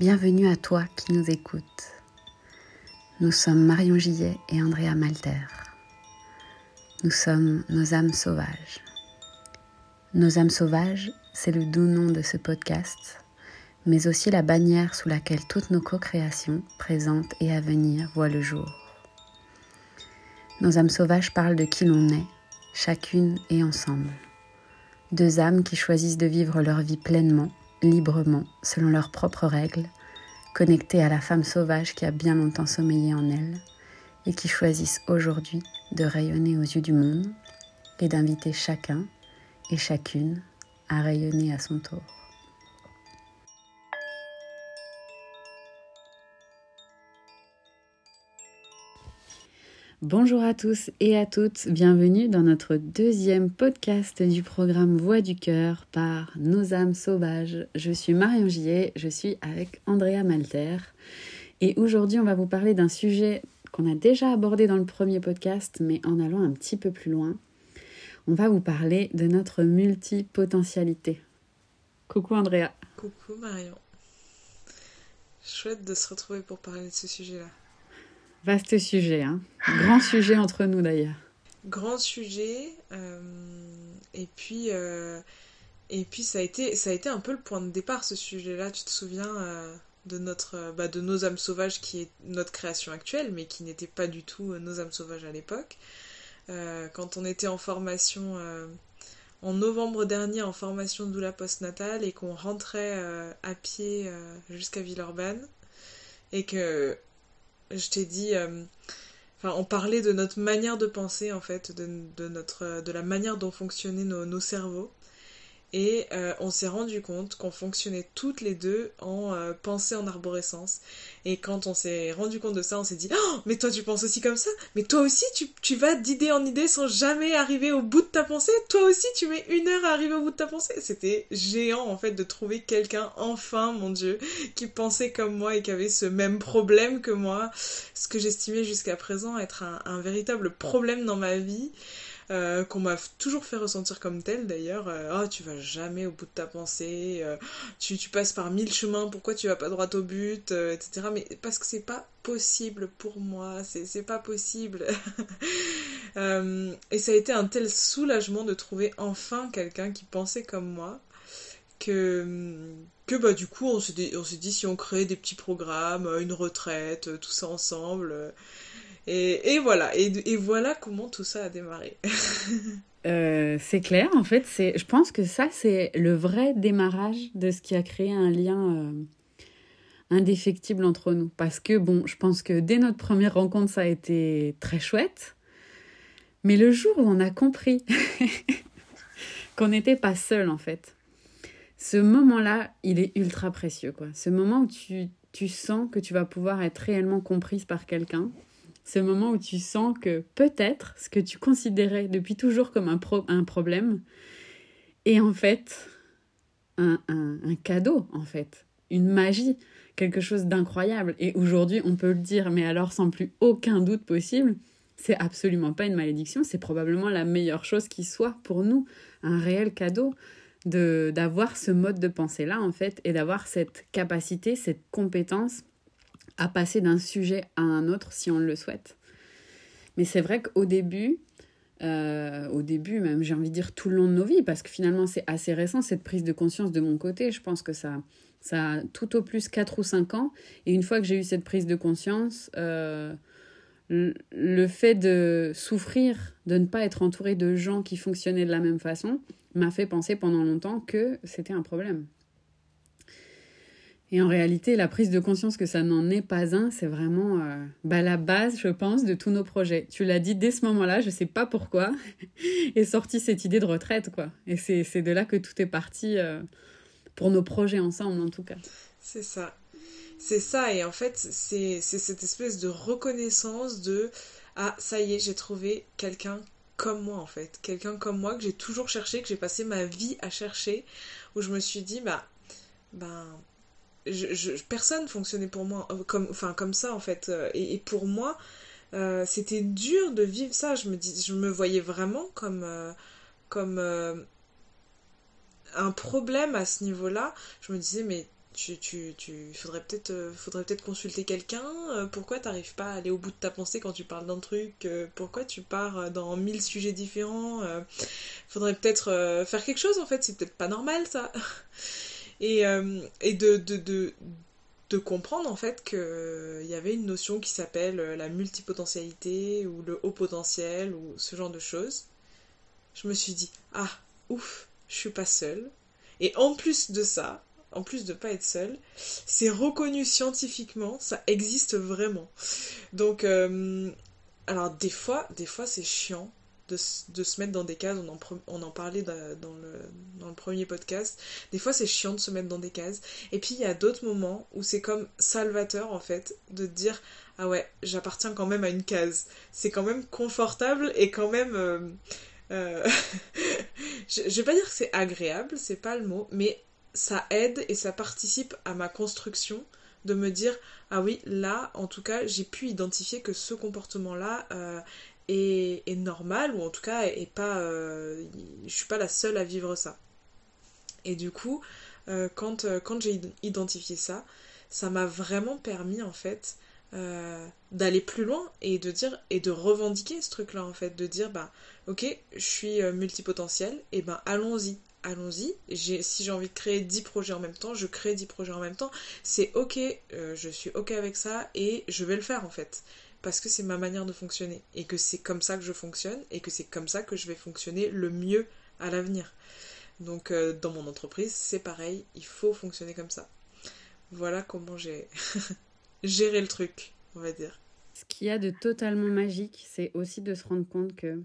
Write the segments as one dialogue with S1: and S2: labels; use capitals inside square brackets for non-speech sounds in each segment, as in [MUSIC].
S1: Bienvenue à toi qui nous écoutes. Nous sommes Marion Gillet et Andrea Malter. Nous sommes nos âmes sauvages. Nos âmes sauvages, c'est le doux nom de ce podcast, mais aussi la bannière sous laquelle toutes nos co-créations présentes et à venir voient le jour. Nos âmes sauvages parlent de qui l'on est, chacune et ensemble. Deux âmes qui choisissent de vivre leur vie pleinement librement, selon leurs propres règles, connectées à la femme sauvage qui a bien longtemps sommeillé en elles, et qui choisissent aujourd'hui de rayonner aux yeux du monde et d'inviter chacun et chacune à rayonner à son tour. Bonjour à tous et à toutes, bienvenue dans notre deuxième podcast du programme Voix du cœur par Nos âmes sauvages. Je suis Marion Gillet, je suis avec Andrea Malter et aujourd'hui on va vous parler d'un sujet qu'on a déjà abordé dans le premier podcast mais en allant un petit peu plus loin. On va vous parler de notre multipotentialité. Coucou Andrea.
S2: Coucou Marion. Chouette de se retrouver pour parler de ce sujet-là.
S1: Vaste sujet, hein. Grand sujet entre nous d'ailleurs.
S2: Grand sujet. Euh, et puis, euh, et puis ça a été, ça a été un peu le point de départ ce sujet-là. Tu te souviens euh, de notre, bah, de nos âmes sauvages qui est notre création actuelle, mais qui n'était pas du tout nos âmes sauvages à l'époque. quand on était en formation en novembre dernier en formation doula postnatale et qu'on rentrait à pied jusqu'à Villeurbanne et que je t'ai dit. Euh, on parlait de notre manière de penser, en fait, de, notre, de la manière dont fonctionnaient nos cerveaux. Et euh, on s'est rendu compte qu'on fonctionnait toutes les deux en euh, pensée en arborescence. Et quand on s'est rendu compte de ça, on s'est dit Oh, mais toi tu penses aussi comme ça? Mais toi aussi tu, tu vas d'idée en idée sans jamais arriver au bout de ta pensée? Toi aussi tu mets une heure à arriver au bout de ta pensée? C'était géant en fait de trouver quelqu'un, enfin mon Dieu, qui pensait comme moi et qui avait ce même problème que moi. Ce que j'estimais jusqu'à présent être un, un véritable problème dans ma vie. Euh, qu'on m'a toujours fait ressentir comme tel d'ailleurs. oh, tu vas jamais au bout de ta pensée, euh, tu, passes par mille chemins, pourquoi tu vas pas droit au but, etc. Mais parce que c'est pas possible pour moi, c'est pas possible. [LAUGHS] et ça a été un tel soulagement de trouver enfin quelqu'un qui pensait comme moi que que bah du coup on s'est dit, dit, si on créait des petits programmes, une retraite, tout ça ensemble, et, voilà, et, voilà comment tout ça a démarré. [LAUGHS]
S1: Euh, c'est clair, en fait, c'est, je pense que ça, c'est le vrai démarrage de ce qui a créé un lien euh, indéfectible entre nous. Parce que, bon, je pense que dès notre première rencontre, ça a été très chouette. Mais le jour où on a compris [LAUGHS] qu'on n'était pas seul, en fait, ce moment-là, il est ultra précieux, quoi. Ce moment où tu, tu sens que tu vas pouvoir être réellement comprise par quelqu'un ce moment où tu sens que peut-être ce que tu considérais depuis toujours comme un, un problème est en fait un, un, cadeau, en fait, une magie, quelque chose d'incroyable. Et aujourd'hui, on peut le dire, mais alors sans plus aucun doute possible, c'est absolument pas une malédiction, c'est probablement la meilleure chose qui soit pour nous, un réel cadeau de d'avoir ce mode de pensée là en fait et d'avoir cette capacité, cette compétence à passer d'un sujet à un autre si on le souhaite. Mais c'est vrai qu'au début, euh, au début même, j'ai envie de dire tout le long de nos vies, parce que finalement c'est assez récent cette prise de conscience de mon côté. Je pense que ça, ça a tout au plus 4 ou 5 ans. Et une fois que j'ai eu cette prise de conscience, euh, le fait de souffrir, de ne pas être entouré de gens qui fonctionnaient de la même façon, m'a fait penser pendant longtemps que c'était un problème. Et en réalité, la prise de conscience que ça n'en est pas un, c'est vraiment euh, bah, la base, je pense, de tous nos projets. Tu l'as dit dès ce moment-là, je ne sais pas pourquoi, [LAUGHS] est sortie cette idée de retraite, quoi. Et c'est de là que tout est parti euh, pour nos projets ensemble, en tout cas.
S2: C'est ça. C'est ça, et en fait, c'est cette espèce de reconnaissance de Ah, ça y est, j'ai trouvé quelqu'un comme moi, en fait. Quelqu'un comme moi que j'ai toujours cherché, que j'ai passé ma vie à chercher, où je me suis dit Bah, ben personne fonctionnait pour moi euh, comme, enfin, comme ça en fait. Euh, et, pour moi, euh, c'était dur de vivre ça. Je me, dis, je me voyais vraiment comme, comme un problème à ce niveau-là. Je me disais, mais tu, tu, tu faudrait peut-être faudrait peut-être consulter quelqu'un pourquoi t'arrives pas à aller au bout de ta pensée quand tu parles d'un truc? Pourquoi tu pars dans mille sujets différents? Faudrait peut-être faire quelque chose en fait c'est peut-être pas normal ça [LAUGHS] et, et de, de, de, comprendre en fait qu'il y avait une notion qui s'appelle la multipotentialité ou le haut potentiel ou ce genre de choses. Je me suis dit ah ouf je suis pas seule. Et en plus de ça en plus de pas être seul, c'est reconnu scientifiquement, ça existe vraiment. Donc, euh, alors des fois, des fois c'est chiant de, se mettre dans des cases, on en, parlait dans le, dans le premier podcast, des fois c'est chiant de se mettre dans des cases, et puis il y a d'autres moments où c'est comme salvateur en fait, de dire, ah ouais, j'appartiens quand même à une case, c'est quand même confortable et quand même... Euh, euh, [LAUGHS] je, je vais pas dire que c'est agréable, c'est pas le mot, mais ça aide et ça participe à ma construction de me dire ah oui là en tout cas j'ai pu identifier que ce comportement là euh, est, normal ou en tout cas est pas euh, je suis pas la seule à vivre ça et du coup euh, quand, quand j'ai identifié ça ça m'a vraiment permis en fait d'aller plus loin et de dire et de revendiquer ce truc là en fait de dire bah ok je suis multipotentiel et ben allons-y allons-y. Si j'ai envie de créer 10 projets en même temps, je crée 10 projets en même temps. C'est ok, euh, je suis ok avec ça et je vais le faire en fait. Parce que c'est ma manière de fonctionner et que c'est comme ça que je fonctionne et que c'est comme ça que je vais fonctionner le mieux à l'avenir. Donc euh, dans mon entreprise, c'est pareil, il faut fonctionner comme ça. Voilà comment j'ai [LAUGHS] géré le truc, on va dire.
S1: Ce qu'il y a de totalement magique, c'est aussi de se rendre compte que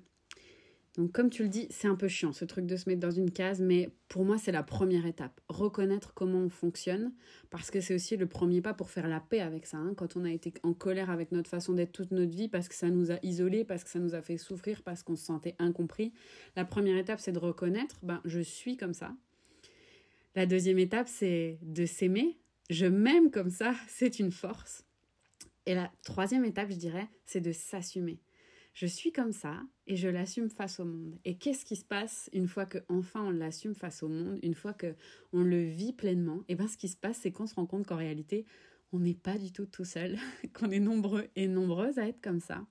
S1: donc comme tu le dis, c'est un peu chiant ce truc de se mettre dans une case, mais pour moi c'est la première étape. Reconnaître comment on fonctionne, parce que c'est aussi le premier pas pour faire la paix avec ça. Hein. Quand on a été en colère avec notre façon d'être toute notre vie, parce que ça nous a isolés, parce que ça nous a fait souffrir, parce qu'on se sentait incompris, la première étape c'est de reconnaître, ben je suis comme ça. La deuxième étape c'est de s'aimer. Je m'aime comme ça, [LAUGHS] c'est une force. Et la troisième étape, je dirais, c'est de s'assumer je suis comme ça et je l'assume face au monde. Et qu'est-ce qui se passe une fois que enfin on l'assume face au monde, une fois que on le vit pleinement? Et eh bien ce qui se passe c'est qu'on se rend compte qu'en réalité, on n'est pas du tout tout seul, [LAUGHS] qu'on est nombreux et nombreuses à être comme ça.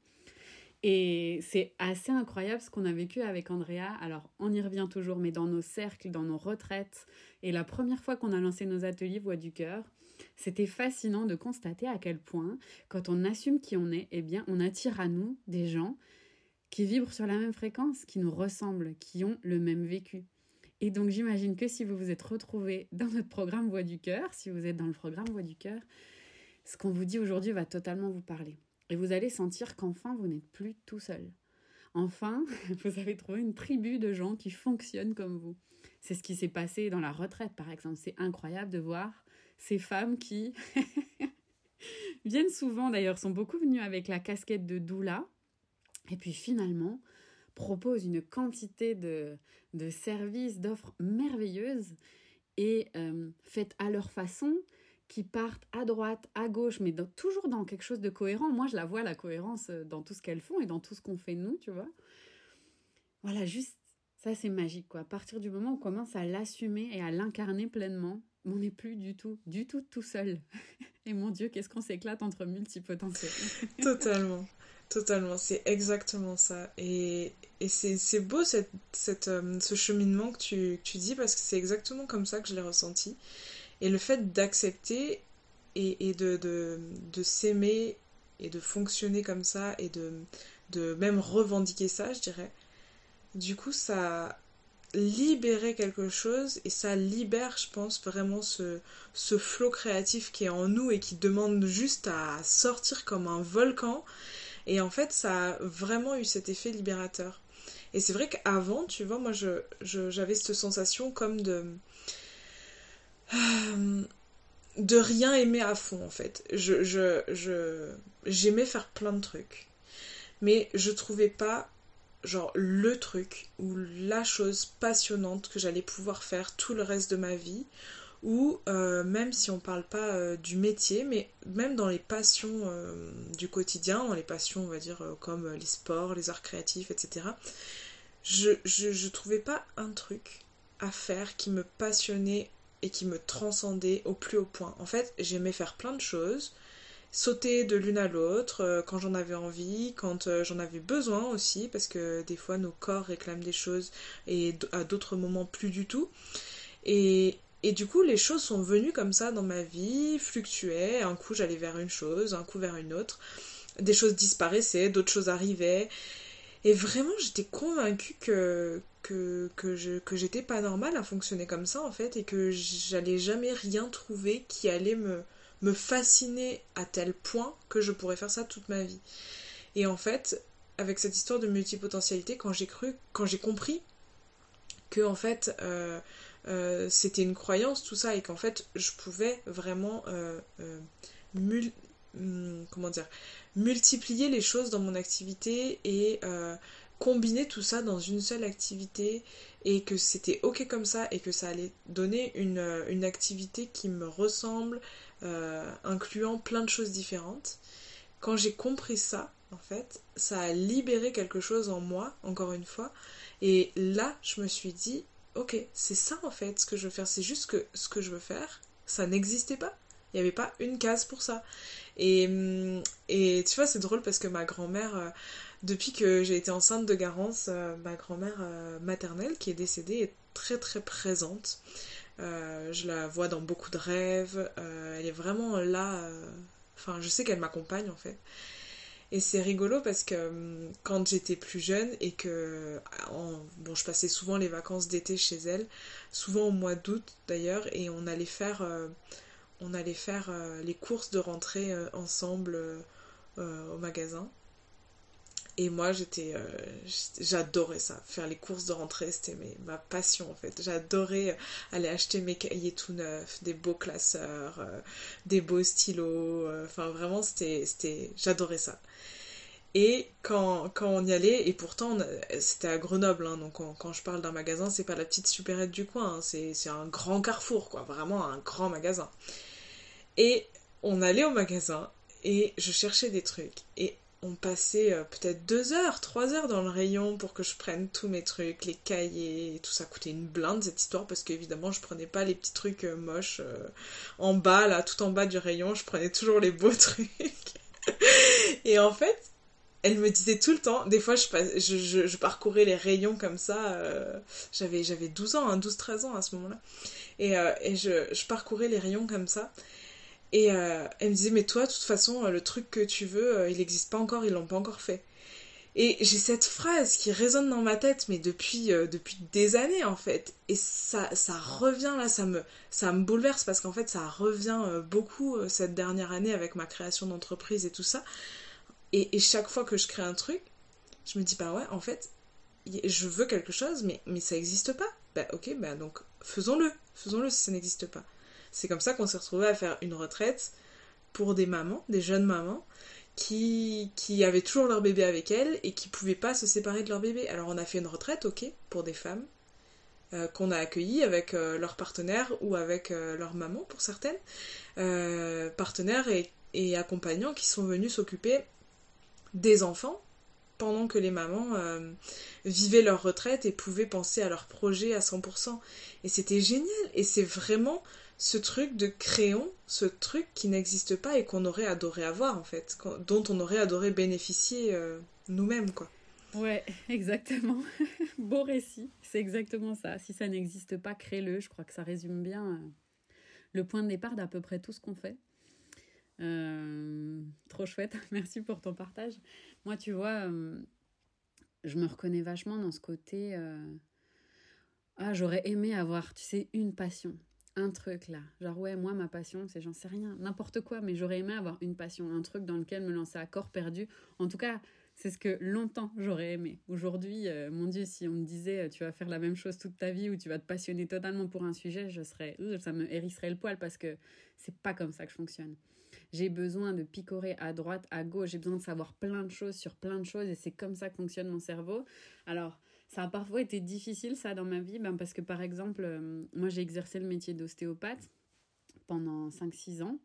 S1: Et c'est assez incroyable ce qu'on a vécu avec Andrea. Alors, on y revient toujours, mais dans nos cercles, dans nos retraites. Et la première fois qu'on a lancé nos ateliers Voix du cœur, c'était fascinant de constater à quel point, quand on assume qui on est, eh bien, on attire à nous des gens qui vibrent sur la même fréquence, qui nous ressemblent, qui ont le même vécu. Et donc, j'imagine que si vous vous êtes retrouvés dans notre programme Voix du cœur, si vous êtes dans le programme Voix du cœur, ce qu'on vous dit aujourd'hui va totalement vous parler. Et vous allez sentir qu'enfin, vous n'êtes plus tout seul. Enfin, [LAUGHS] vous avez trouvé une tribu de gens qui fonctionnent comme vous. C'est ce qui s'est passé dans la retraite, par exemple. C'est incroyable de voir ces femmes qui [LAUGHS] viennent souvent, d'ailleurs, sont beaucoup venues avec la casquette de doula, et puis finalement proposent une quantité de, de services, d'offres merveilleuses, et euh, faites à leur façon, qui partent à droite, à gauche, mais toujours dans quelque chose de cohérent. Moi, je la vois, la cohérence, euh, dans tout ce qu'elles font et dans tout ce qu'on fait nous, tu vois. Voilà, juste, ça c'est magique, quoi. À partir du moment où on commence à l'assumer et à l'incarner pleinement, on n'est plus du tout, du tout tout seul. [LAUGHS] Et mon Dieu, qu'est-ce qu'on s'éclate entre multipotentiels? [LAUGHS]
S2: totalement, totalement, c'est exactement ça. Et, et c'est beau cette, cette, euh, ce cheminement que tu, tu dis parce que c'est exactement comme ça que je l'ai ressenti. Et le fait d'accepter et, et, de, de, de s'aimer et de fonctionner comme ça et de, de même revendiquer ça, je dirais, du coup, ça libérer quelque chose et ça libère, je pense, vraiment ce, ce flot créatif qui est en nous et qui demande juste à sortir comme un volcan. Et en fait, ça a vraiment eu cet effet libérateur. Et c'est vrai qu'avant, tu vois, moi, je, j'avais cette sensation comme de. de rien aimer à fond, en fait. Je, je, j'aimais faire plein de trucs. Mais je trouvais pas genre le truc ou la chose passionnante que j'allais pouvoir faire tout le reste de ma vie ou euh, même si on parle pas euh, du métier mais même dans les passions euh, du quotidien dans les passions on va dire comme les sports les arts créatifs etc je, je, je trouvais pas un truc à faire qui me passionnait et qui me transcendait au plus haut point. En fait, j'aimais faire plein de choses, sauter de l'une à l'autre euh, quand j'en avais envie, quand euh, j'en avais besoin aussi, parce que des fois nos corps réclament des choses et à d'autres moments plus du tout. Et, et du coup, les choses sont venues comme ça dans ma vie, fluctuaient. Un coup, j'allais vers une chose, un coup vers une autre. Des choses disparaissaient, d'autres choses arrivaient. Et vraiment, j'étais convaincue que, que, que, je, que j'étais pas normale à fonctionner comme ça, en fait, et que j'allais jamais rien trouver qui allait me, me fasciner à tel point que je pourrais faire ça toute ma vie. Et en fait, avec cette histoire de multipotentialité, quand j'ai cru, quand j'ai compris que, en fait, euh, euh, c'était une croyance, tout ça, et qu'en fait, je pouvais vraiment euh, hmm, multiplier les choses dans mon activité et combiner tout ça dans une seule activité et que c'était ok comme ça et que ça allait donner une activité qui me ressemble, incluant plein de choses différentes. Quand j'ai compris ça, en fait, ça a libéré quelque chose en moi, encore une fois, et là, je me suis dit, ok, c'est ça en fait ce que je veux faire. C'est juste que ce que je veux faire, ça n'existait pas. Il n'y avait pas une case pour ça. Et, hum, et tu vois, c'est drôle parce que ma grand-mère, euh, depuis que j'ai été enceinte de Garance, euh, ma grand-mère euh, maternelle qui est décédée est très très présente. Je la vois dans beaucoup de rêves. elle est vraiment là. Enfin, je sais qu'elle m'accompagne en fait. Et c'est rigolo parce que hum, quand j'étais plus jeune et que bon, je passais souvent les vacances d'été chez elle, souvent au mois d'août d'ailleurs, et on allait faire, euh, on allait faire euh, les courses de rentrée euh, ensemble au magasin. Et moi, euh, j'adorais ça. Faire les courses de rentrée, c'était ma passion en fait. J'adorais aller acheter mes cahiers tout neufs, des beaux classeurs, euh, des beaux stylos. Euh, enfin, vraiment, c'était, j'adorais ça. Et quand, on y allait, et pourtant c'était à Grenoble, hein, donc quand je parle d'un magasin, c'est pas la petite supérette du coin, hein, c'est un grand carrefour, quoi, vraiment un grand magasin. Et on allait au magasin, et je cherchais des trucs, et on passait euh, peut-être deux heures, trois heures dans le rayon pour que je prenne tous mes trucs, les cahiers, tout ça coûtait une blinde cette histoire parce qu'évidemment je prenais pas les petits trucs euh, moches euh, en bas là, tout en bas du rayon, je prenais toujours les beaux [LAUGHS] trucs. et en fait, elle me disait tout le temps, des fois je, parcourais les rayons comme ça, j'avais, j'avais 12 ans, 12-13 hein, ans à ce moment-là, et, je parcourais les rayons comme ça, et euh, elle me disait, mais toi, de toute façon, euh, le truc que tu veux, euh, il n'existe pas encore, ils l'ont pas encore fait. Et j'ai cette phrase qui résonne dans ma tête, mais depuis, depuis des années en fait. Et ça, ça revient là, ça me, ça me bouleverse parce qu'en fait, ça revient beaucoup cette dernière année avec ma création d'entreprise et tout ça. Et, chaque fois que je crée un truc, je me dis, bah ouais, en fait, je veux quelque chose, mais, mais ça n'existe pas. Bah ok, bah donc faisons-le, faisons-le si ça n'existe pas. C'est comme ça qu'on s'est retrouvé à faire une retraite pour des mamans, des jeunes mamans, qui, qui avaient toujours leur bébé avec elles et qui pouvaient pas se séparer de leur bébé. Alors on a fait une retraite, ok, pour des femmes euh, qu'on a accueillies avec euh, leur partenaire ou avec euh, leur maman pour certaines, partenaires et, et, accompagnants qui sont venus s'occuper des enfants pendant que les mamans vivaient leur retraite et pouvaient penser à leur projet à 100%. Et c'était génial. Et c'est vraiment ce truc de crayon, ce truc qui n'existe pas et qu'on aurait adoré avoir en fait, dont on aurait adoré bénéficier euh, nous-mêmes quoi.
S1: Ouais, [LAUGHS] exactement. [LAUGHS] Beau récit, c'est exactement ça. Si ça n'existe pas, crée-le. Je crois que ça résume bien euh, le point de départ d'à peu près tout ce qu'on fait. Euh, trop chouette, [LAUGHS] merci pour ton partage. Moi, tu vois, je me reconnais vachement dans ce côté. Ah, j'aurais aimé avoir, tu sais, une passion un truc là. Genre, ouais, moi, ma passion, c'est j'en sais rien, n'importe quoi, mais j'aurais aimé avoir une passion, un truc dans lequel me lancer à corps perdu. En tout cas, c'est ce que longtemps j'aurais aimé. Aujourd'hui, euh, mon Dieu, si on me disait euh, tu vas faire la même chose toute ta vie ou tu vas te passionner totalement pour un sujet, je serais, euh, ça me hérisserait le poil parce que c'est pas comme ça que je fonctionne. J'ai besoin de picorer à droite, à gauche, j'ai besoin de savoir plein de choses sur plein de choses et c'est comme ça que fonctionne mon cerveau. Alors, ça a parfois été difficile, ça, dans ma vie, ben, parce que, par exemple, euh, moi, j'ai exercé le métier d'ostéopathe pendant 5-6 ans.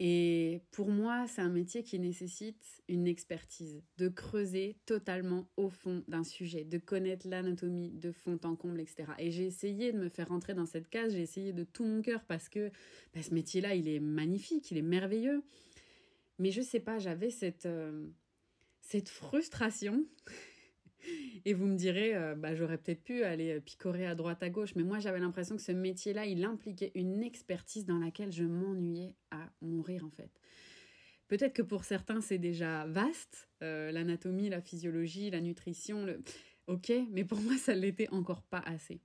S1: Et pour moi, c'est un métier qui nécessite une expertise, de creuser totalement au fond d'un sujet, de connaître l'anatomie de fond en comble, etc. Et j'ai essayé de me faire rentrer dans cette case, j'ai essayé de tout mon cœur parce que bah, ce métier-là, il est magnifique, il est merveilleux. Mais je sais pas, j'avais cette, euh, cette frustration et vous me direz, euh, bah, j'aurais peut-être pu aller picorer à droite à gauche, mais moi j'avais l'impression que ce métier-là, il impliquait une expertise dans laquelle je m'ennuyais à mourir en fait. Peut-être que pour certains c'est déjà vaste, euh, l'anatomie, la physiologie, la nutrition, le... ok, mais pour moi ça l'était encore pas assez.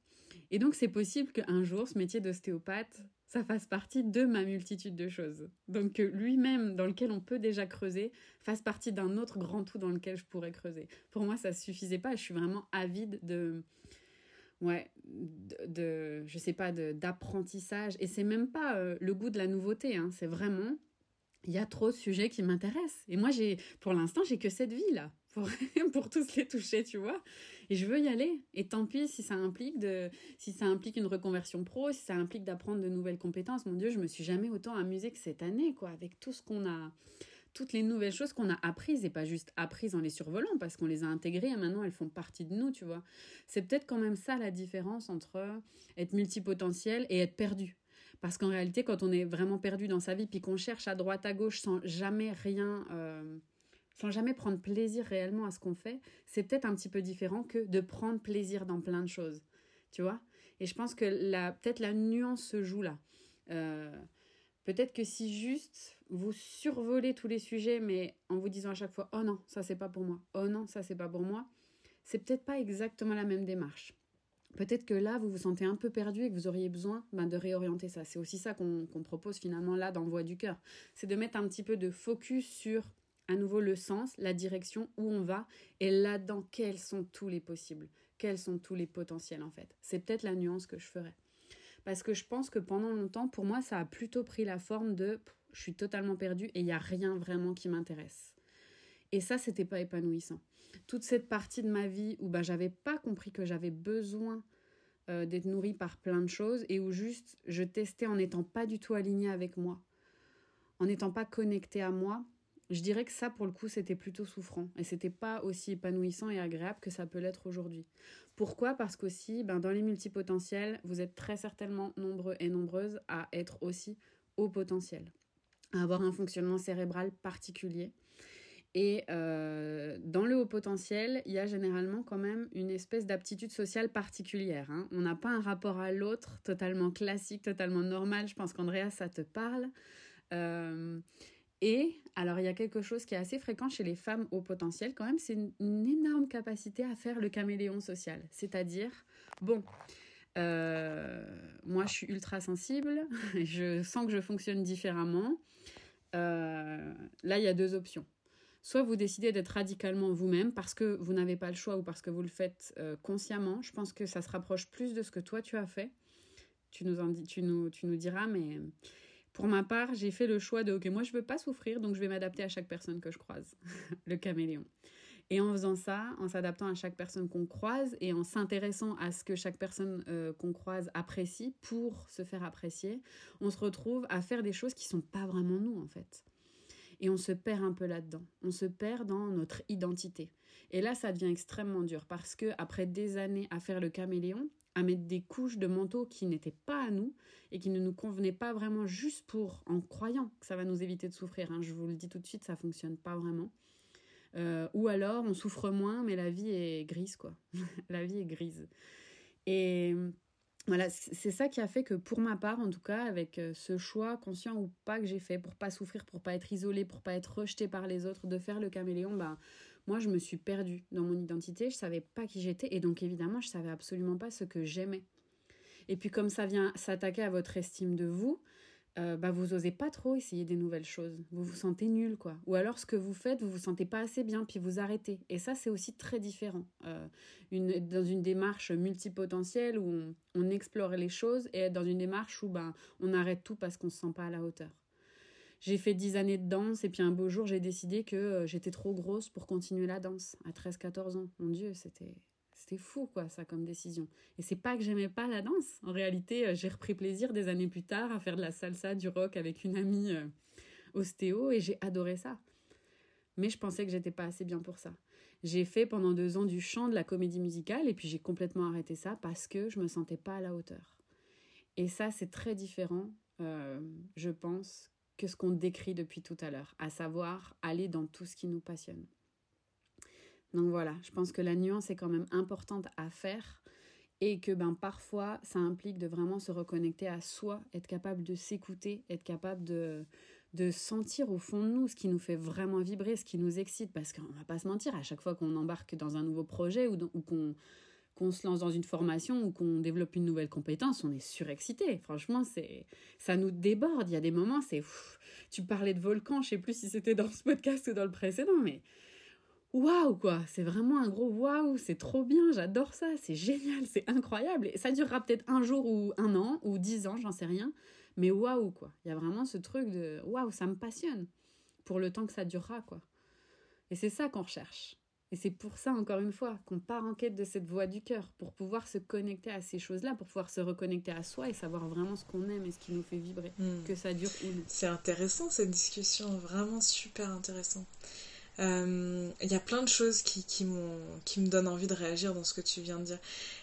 S1: Et donc c'est possible qu'un jour ce métier d'ostéopathe, ça fasse partie de ma multitude de choses. Donc que lui-même, dans lequel on peut déjà creuser, fasse partie d'un autre grand tout dans lequel je pourrais creuser. Pour moi, ça suffisait pas. Je suis vraiment avide de, ouais, de, je sais pas, d'apprentissage. Et c'est même pas euh, le goût de la nouveauté. Hein. C'est vraiment il y a trop de sujets qui m'intéressent. Et moi, j'ai, pour l'instant, j'ai que cette vie-là pour, [LAUGHS] pour tous les toucher, tu vois. Et je veux y aller. Et tant pis si ça implique de, si ça implique une reconversion pro, si ça implique d'apprendre de nouvelles compétences. Mon Dieu, je me suis jamais autant amusée que cette année, quoi, avec tout ce qu'on a, toutes les nouvelles choses qu'on a apprises et pas juste apprises en les survolant parce qu'on les a intégrées et maintenant elles font partie de nous, tu vois. C'est peut-être quand même ça la différence entre être multipotentiel et être perdu. Parce qu'en réalité, quand on est vraiment perdu dans sa vie, puis qu'on cherche à droite, à gauche, sans jamais rien, euh, sans jamais prendre plaisir réellement à ce qu'on fait, c'est peut-être un petit peu différent que de prendre plaisir dans plein de choses. Tu vois? Et je pense que peut-être la nuance se joue là. Euh, peut-être que si juste vous survolez tous les sujets, mais en vous disant à chaque fois Oh non, ça c'est pas pour moi. Oh non, ça c'est pas pour moi. C'est peut-être pas exactement la même démarche. Peut-être que là, vous vous sentez un peu perdu et que vous auriez besoin ben, de réorienter ça. C'est aussi ça qu'on propose finalement là dans Voix du cœur. C'est de mettre un petit peu de focus sur à nouveau le sens, la direction, où on va, et là-dedans, quels sont tous les possibles, quels sont tous les potentiels en fait. C'est peut-être la nuance que je ferais. Parce que je pense que pendant longtemps, pour moi, ça a plutôt pris la forme de je suis totalement perdu et il n'y a rien vraiment qui m'intéresse. Et ça, c'était pas épanouissant. Toute cette partie de ma vie où bah, j'avais pas compris que j'avais besoin euh, d'être nourrie par plein de choses et où juste je testais en n'étant pas du tout alignée avec moi, en n'étant pas connectée à moi, je dirais que ça, pour le coup, c'était plutôt souffrant. Et c'était pas aussi épanouissant et agréable que ça peut l'être aujourd'hui. Pourquoi? Parce qu'aussi, ben, dans les multipotentiels, vous êtes très certainement nombreux et nombreuses à être aussi au potentiel, à avoir un fonctionnement cérébral particulier. Et euh, dans le haut potentiel, il y a généralement quand même une espèce d'aptitude sociale particulière. Hein. On n'a pas un rapport à l'autre totalement classique, totalement normal. Je pense qu'Andrea, ça te parle. Euh, et alors, il y a quelque chose qui est assez fréquent chez les femmes au potentiel, quand même, c'est une, énorme capacité à faire le caméléon social. C'est-à-dire, bon, euh, moi, je suis ultra sensible, [LAUGHS] je sens que je fonctionne différemment. là, il y a deux options. Soit vous décidez d'être radicalement vous-même parce que vous n'avez pas le choix ou parce que vous le faites euh, consciemment. Je pense que ça se rapproche plus de ce que toi tu as fait. Tu nous, en tu nous, tu nous diras, mais pour ma part, j'ai fait le choix de, ok, moi je veux pas souffrir, donc je vais m'adapter à chaque personne que je croise, [LAUGHS] le caméléon. Et en faisant ça, en s'adaptant à chaque personne qu'on croise et en s'intéressant à ce que chaque personne euh, qu'on croise apprécie pour se faire apprécier, on se retrouve à faire des choses qui sont pas vraiment nous en fait. Et on se perd un peu là-dedans. On se perd dans notre identité. Et là, ça devient extrêmement dur parce que après des années à faire le caméléon, à mettre des couches de manteau qui n'étaient pas à nous et qui ne nous convenaient pas vraiment juste pour, en croyant que ça va nous éviter de souffrir. Hein. Je vous le dis tout de suite, ça fonctionne pas vraiment. Euh, ou alors on souffre moins, mais la vie est grise, quoi. [LAUGHS] la vie est grise. Et voilà, c'est ça qui a fait que pour ma part, en tout cas, avec euh, ce choix conscient ou pas que j'ai fait pour pas souffrir, pour pas être isolée, pour pas être rejetée par les autres, de faire le caméléon, bah moi je me suis perdue dans mon identité, je savais pas qui j'étais et donc évidemment je savais absolument pas ce que j'aimais. Et puis comme ça vient s'attaquer à votre estime de vous, euh, bah vous osez pas trop essayer des nouvelles choses. Vous vous sentez nul, quoi. Ou alors ce que vous faites, vous vous sentez pas assez bien, puis vous arrêtez. Et ça, c'est aussi très différent. Euh, une, dans une démarche multipotentielle où on, explore les choses et dans une démarche où ben, on arrête tout parce qu'on se sent pas à la hauteur. J'ai fait dix années de danse et puis un beau jour, j'ai décidé que euh, j'étais trop grosse pour continuer la danse à 13-14 ans. Mon Dieu, c'était c'était fou, quoi, ça, comme décision. Et c'est pas que j'aimais pas la danse. En réalité, euh, j'ai repris plaisir des années plus tard à faire de la salsa, du rock avec une amie euh, ostéo et j'ai adoré ça. Mais je pensais que j'étais pas assez bien pour ça. J'ai fait pendant deux ans du chant, de la comédie musicale, et puis j'ai complètement arrêté ça parce que je me sentais pas à la hauteur. Et ça, c'est très différent, euh, je pense, que ce qu'on décrit depuis tout à l'heure, à savoir aller dans tout ce qui nous passionne. Donc voilà, je pense que la nuance est quand même importante à faire et que ben parfois ça implique de vraiment se reconnecter à soi, être capable de s'écouter, être capable de, de sentir au fond de nous ce qui nous fait vraiment vibrer, ce qui nous excite, parce qu'on va pas se mentir, à chaque fois qu'on embarque dans un nouveau projet ou, ou qu'on qu'on se lance dans une formation ou qu'on développe une nouvelle compétence, on est surexcité. Franchement, c'est ça nous déborde. Il y a des moments, c'est tu parlais de volcan, je sais plus si c'était dans ce podcast ou dans le précédent, mais waouh quoi, c'est vraiment un gros waouh, c'est trop bien, j'adore ça, c'est génial, c'est incroyable. Et ça durera peut-être un jour ou un an ou dix ans, j'en sais rien, mais waouh quoi. Il y a vraiment ce truc de waouh, ça me passionne pour le temps que ça durera quoi. Et c'est ça qu'on recherche. Et c'est pour ça, encore une fois, qu'on part en quête de cette voix du cœur, pour pouvoir se connecter à ces choses-là, pour pouvoir se reconnecter à soi et savoir vraiment ce qu'on aime et ce qui nous fait vibrer, hmm. que ça dure ou non.
S2: C'est intéressant cette discussion, vraiment super intéressant. Il euh, y a plein de choses qui, qui, qui me donnent envie de réagir dans ce que tu viens de dire.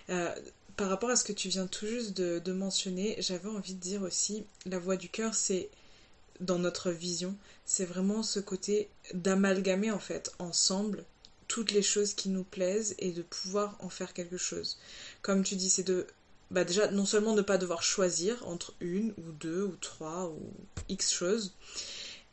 S2: Euh, par rapport à ce que tu viens tout juste de, mentionner, j'avais envie de dire aussi, la voix du cœur, c'est dans notre vision, c'est vraiment ce côté d'amalgamer en fait ensemble toutes les choses qui nous plaisent et de pouvoir en faire quelque chose. Comme tu dis, c'est de bah déjà non seulement ne pas devoir choisir entre une ou deux ou trois ou x choses,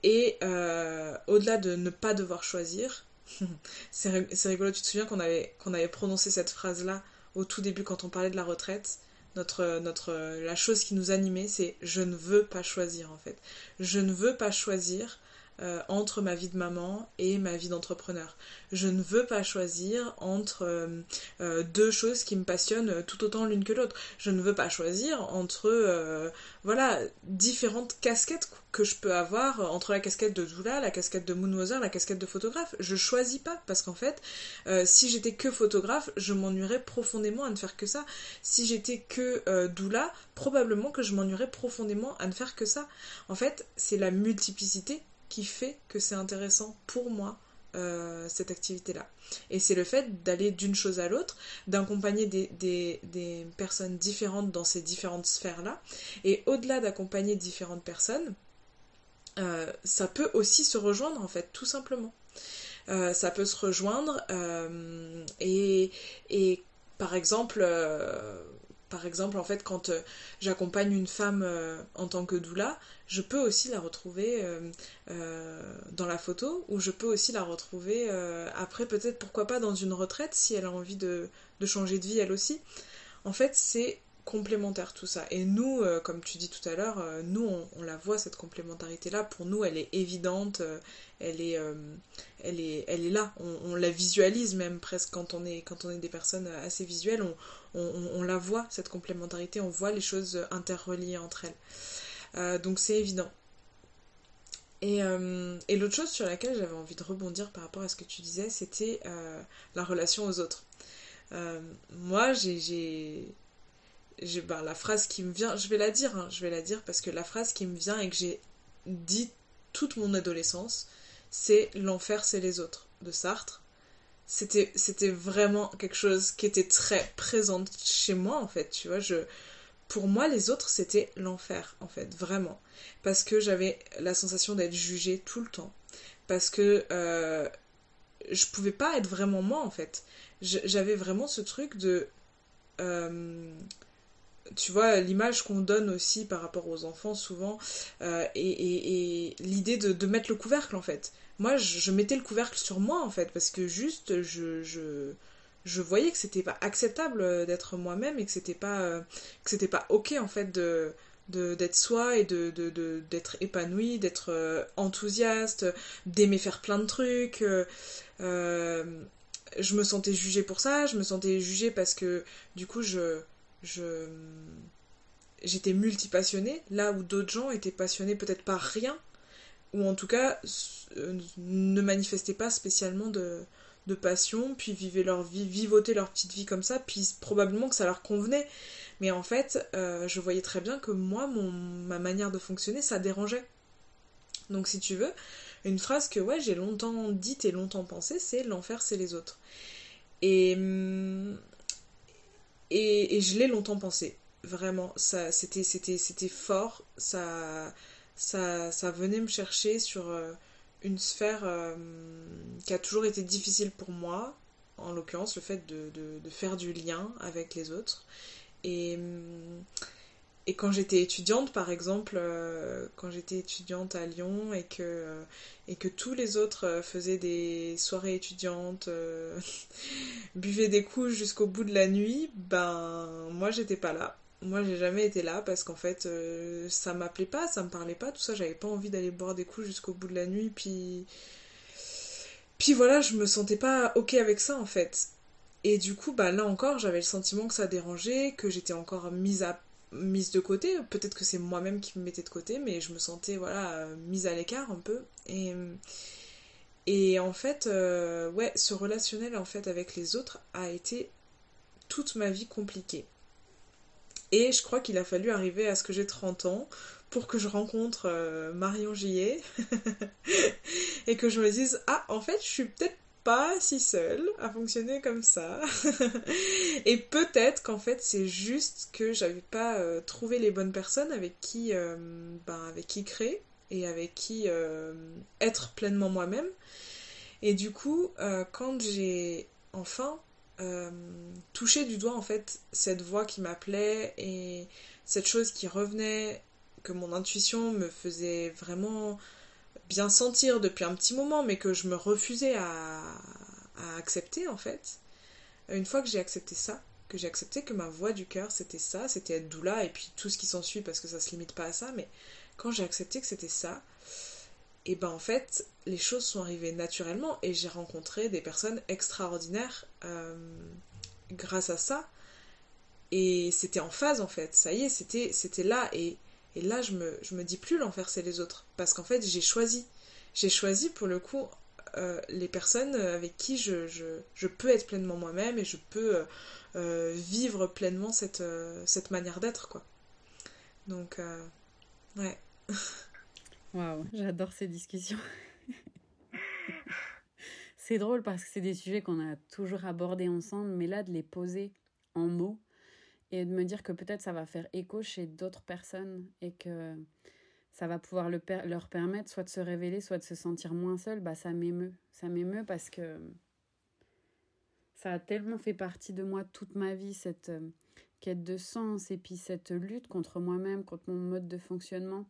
S2: et euh, au-delà de ne pas devoir choisir, [LAUGHS] c'est rigolo, tu te souviens qu'on avait, qu'on avait prononcé cette phrase-là au tout début quand on parlait de la retraite? Notre, notre, la chose qui nous animait, c'est je ne veux pas choisir en fait. Je ne veux pas choisir euh, entre ma vie de maman et ma vie d'entrepreneur. Je ne veux pas choisir entre euh, euh, deux choses qui me passionnent tout autant l'une que l'autre. Je ne veux pas choisir entre voilà différentes casquettes que je peux avoir entre la casquette de doula, la casquette de moonwozer, la casquette de photographe. Je choisis pas parce qu'en fait, si j'étais que photographe, je m'ennuierais profondément à ne faire que ça. Si j'étais que doula, probablement que je m'ennuierais profondément à ne faire que ça. En fait, c'est la multiplicité qui fait que c'est intéressant pour moi euh, cette activité-là. Et c'est le fait d'aller d'une chose à l'autre, d'accompagner des, des, personnes différentes dans ces différentes sphères-là. Et au-delà d'accompagner différentes personnes, euh, ça peut aussi se rejoindre en fait, tout simplement. Euh, ça peut se rejoindre et, et, par exemple, par exemple, en fait, quand euh, j'accompagne une femme euh, en tant que doula, je peux aussi la retrouver euh, dans la photo, ou je peux aussi la retrouver après, peut-être, pourquoi pas, dans une retraite, si elle a envie de, de changer de vie, elle aussi. En fait, c'est complémentaire tout ça. Et nous, euh, comme tu dis tout à l'heure, euh, nous on, la voit cette complémentarité là. Pour nous, elle est évidente, euh, elle est, là. On, la visualise même presque quand on est, des personnes assez visuelles. On, la voit cette complémentarité, on voit les choses interreliées entre elles. donc c'est évident. Et l'autre chose sur laquelle j'avais envie de rebondir par rapport à ce que tu disais, c'était la relation aux autres. moi, j'ai ben, la phrase qui me vient, je vais la dire, hein, je vais la dire parce que la phrase qui me vient et que j'ai dit toute mon adolescence, c'est l'enfer c'est les autres de Sartre. C'était c'était vraiment quelque chose qui était très présent chez moi en fait, tu vois, je pour moi les autres c'était l'enfer en fait, vraiment parce que j'avais la sensation d'être jugée tout le temps parce que euh, je pouvais pas être vraiment moi en fait. J'avais vraiment ce truc de euh, tu vois, l'image qu'on donne aussi par rapport aux enfants souvent, euh, et, l'idée de, mettre le couvercle en fait. Moi, je, mettais le couvercle sur moi en fait, parce que juste, je, je, voyais que c'était pas acceptable d'être moi-même et que c'était pas, euh, que c'était pas ok en fait de d'être soi et de d'être épanoui d'être euh, enthousiaste d'aimer faire plein de trucs je me sentais jugée pour ça je me sentais jugée parce que du coup je j'étais multipassionnée, là où d'autres gens étaient passionnés peut-être par rien, ou en tout cas euh, ne manifestaient pas spécialement de, de passion, puis vivaient leur vie, vivotaient leur petite vie comme ça, puis probablement que ça leur convenait. Mais en fait, euh, je voyais très bien que moi, mon, ma manière de fonctionner, ça dérangeait. Donc si tu veux, une phrase que ouais j'ai longtemps dite et longtemps pensée, c'est l'enfer c'est les autres. Et, hum, et, je l'ai longtemps pensé. Vraiment, ça c'était c'était c'était fort, ça ça ça venait me chercher sur euh, une sphère euh, qui a toujours été difficile pour moi, en l'occurrence le fait de, de, de, faire du lien avec les autres. Et hum, et quand j'étais étudiante, par exemple, euh, quand j'étais étudiante à Lyon et que, euh, et que tous les autres euh, faisaient des soirées étudiantes, [LAUGHS] buvaient des coups jusqu'au bout de la nuit, ben moi j'étais pas là. Moi j'ai jamais été là parce qu'en fait ça m'appelait pas, ça me parlait pas, tout ça, j'avais pas envie d'aller boire des coups jusqu'au bout de la nuit, puis. Puis voilà, je me sentais pas ok avec ça en fait. Et du coup, bah là encore, j'avais le sentiment que ça dérangeait, que j'étais encore mise à mise de côté. Peut-être que c'est moi-même qui me mettais de côté, mais je me sentais voilà mise à l'écart un peu. Et et en fait, euh, ouais, ce relationnel en fait avec les autres a été toute ma vie compliquée. Et je crois qu'il a fallu arriver à ce que j'ai 30 ans pour que je rencontre euh, Marion Gillet [LAUGHS] et que je me dise ah en fait je suis peut-être pas si seule à fonctionner comme ça. [LAUGHS] et peut-être qu'en fait c'est juste que j'avais pas euh, trouvé les bonnes personnes avec qui, euh, ben, avec qui créer et avec qui euh, être pleinement moi-même. Et du coup, quand j'ai enfin touché du doigt en fait cette voix qui m'appelait et cette chose qui revenait, que mon intuition me faisait vraiment bien sentir depuis un petit moment, mais que je me refusais à, accepter en fait. Une fois que j'ai accepté ça, que j'ai accepté que ma voix du cœur c'était ça, c'était être doula et puis tout ce qui s'ensuit parce que ça se limite pas à ça, mais quand j'ai accepté que c'était ça, et ben en fait les choses sont arrivées naturellement et j'ai rencontré des personnes extraordinaires euh, grâce à ça et c'était en phase en fait, ça y est, c'était c'était là et et là, je me, je me dis plus l'enfer, c'est les autres. Parce qu'en fait, j'ai choisi. J'ai choisi, pour le coup, euh, les personnes avec qui je, je, je peux être pleinement moi-même et je peux euh, euh, vivre pleinement cette, cette manière d'être, quoi. Donc, ouais. [LAUGHS]
S1: Waouh, j'adore ces discussions. [LAUGHS] c'est drôle parce que c'est des sujets qu'on a toujours abordés ensemble, mais là, de les poser en mots, et de me dire que peut-être ça va faire écho chez d'autres personnes et que ça va pouvoir le leur permettre soit de se révéler, soit de se sentir moins seul, bah ça m'émeut. Ça m'émeut parce que ça a tellement fait partie de moi toute ma vie, cette euh, quête de sens et puis cette lutte contre moi-même, contre mon mode de fonctionnement.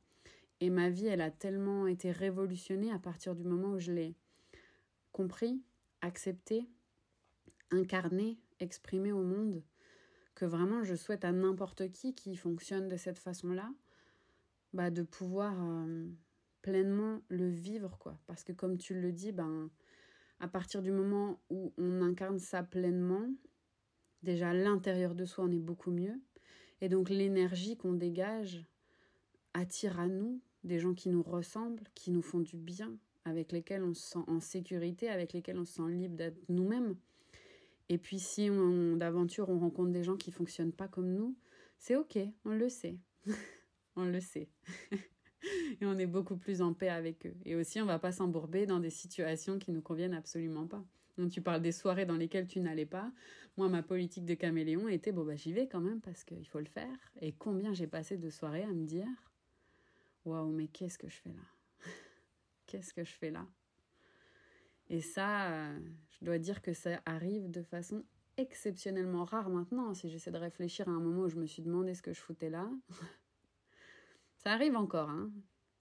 S1: Et ma vie, elle a tellement été révolutionnée à partir du moment où je l'ai compris, accepté, incarné, exprimé au monde que vraiment je souhaite à n'importe qui qui fonctionne de cette façon-là, bah, de pouvoir euh, pleinement le vivre, quoi. Parce que comme tu le dis, ben, à partir du moment où on incarne ça pleinement, déjà à l'intérieur de soi, on est beaucoup mieux. Et donc l'énergie qu'on dégage attire à nous des gens qui nous ressemblent, qui nous font du bien, avec lesquels on se sent en sécurité, avec lesquels on se sent libre d'être nous-mêmes. Et puis si d'aventure on rencontre des gens qui fonctionnent pas comme nous, c'est ok, on le sait. [LAUGHS] on le sait. [LAUGHS] et on est beaucoup plus en paix avec eux. Et aussi, on va pas s'embourber dans des situations qui nous conviennent absolument pas. Donc tu parles des soirées dans lesquelles tu n'allais pas. Moi, ma politique de caméléon était bon bah j'y vais quand même parce qu'il faut le faire. Et combien j'ai passé de soirées à me dire waouh mais qu'est-ce que je fais là? [LAUGHS] Qu'est-ce que je fais là? Et ça, euh, je dois dire que ça arrive de façon exceptionnellement rare maintenant. Si j'essaie de réfléchir à un moment où je me suis demandé ce que je foutais là, [LAUGHS] ça arrive encore. Hein.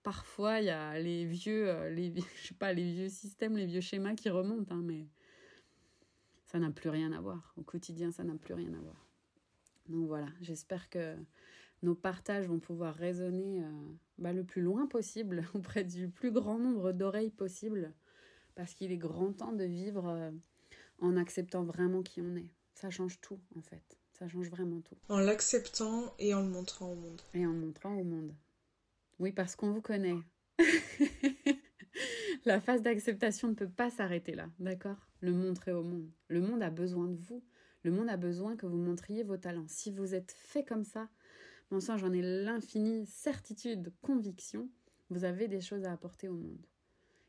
S1: Parfois, il y a les vieux, euh, [LAUGHS] les, vieux systèmes, les vieux schémas qui remontent, hein, mais ça n'a plus rien à voir. Au quotidien, ça n'a plus rien à voir. Donc voilà, j'espère que nos partages vont pouvoir résonner euh, bah, le plus loin possible [LAUGHS] auprès du plus grand nombre d'oreilles possible parce qu'il est grand temps de vivre euh, en acceptant vraiment qui on est. Ça change tout, en fait. Ça change vraiment tout.
S2: En l'acceptant et en le montrant au monde.
S1: Et en le montrant au monde. Oui, parce qu'on vous connaît. [LAUGHS] La phase d'acceptation ne peut pas s'arrêter là, d'accord? Le montrer au monde. Le monde a besoin de vous. Le monde a besoin que vous montriez vos talents. Si vous êtes fait comme ça, mon sang, j'en ai l'infinie certitude, conviction, Vous avez des choses à apporter au monde.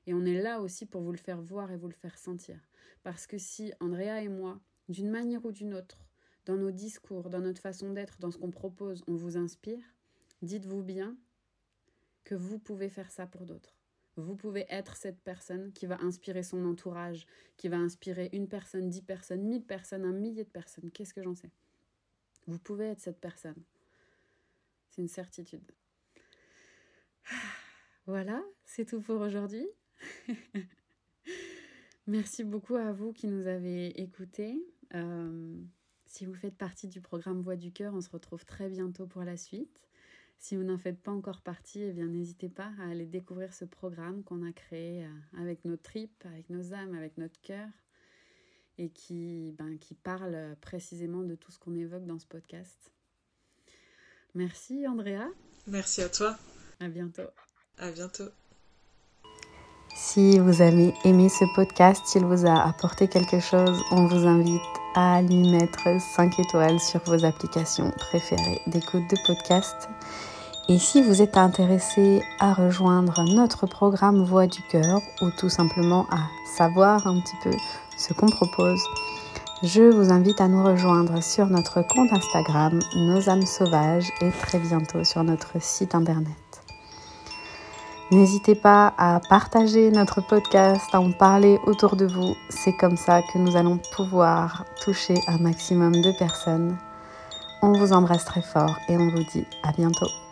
S1: Et on est là aussi pour vous le faire voir et vous le faire sentir. Parce que si Andrea et moi, d'une manière ou d'une autre, dans nos discours, dans notre façon d'être, dans ce qu'on propose, on vous inspire, dites-vous bien que vous pouvez faire ça pour d'autres. Vous pouvez être cette personne qui va inspirer son entourage, qui va inspirer une personne, dix personnes, mille personnes, un millier de personnes. Qu'est-ce que j'en sais? Vous pouvez être cette personne. C'est une certitude. Voilà, c'est tout pour aujourd'hui. [LAUGHS] Merci beaucoup à vous qui nous avez écoutés. Euh, si vous faites partie du programme Voix du cœur, on se retrouve très bientôt pour la suite. Si vous n'en faites pas encore partie, eh bien n'hésitez pas à aller découvrir ce programme qu'on a créé euh, avec nos tripes, avec nos âmes, avec notre cœur et qui, ben, qui parle précisément de tout ce qu'on évoque dans ce podcast. Merci Andrea.
S2: Merci à toi.
S1: À bientôt.
S2: À bientôt.
S1: Si vous avez aimé ce podcast, s'il vous a apporté quelque chose, on vous invite à lui mettre 5 étoiles sur vos applications préférées d'écoute de podcast. Et si vous êtes intéressé à rejoindre notre programme Voix du cœur ou tout simplement à savoir un petit peu ce qu'on propose, je vous invite à nous rejoindre sur notre compte Instagram Nos âmes sauvages et très bientôt sur notre site internet. N'hésitez pas à partager notre podcast, à en parler autour de vous. C'est comme ça que nous allons pouvoir toucher un maximum de personnes. On vous embrasse très fort et on vous dit à bientôt.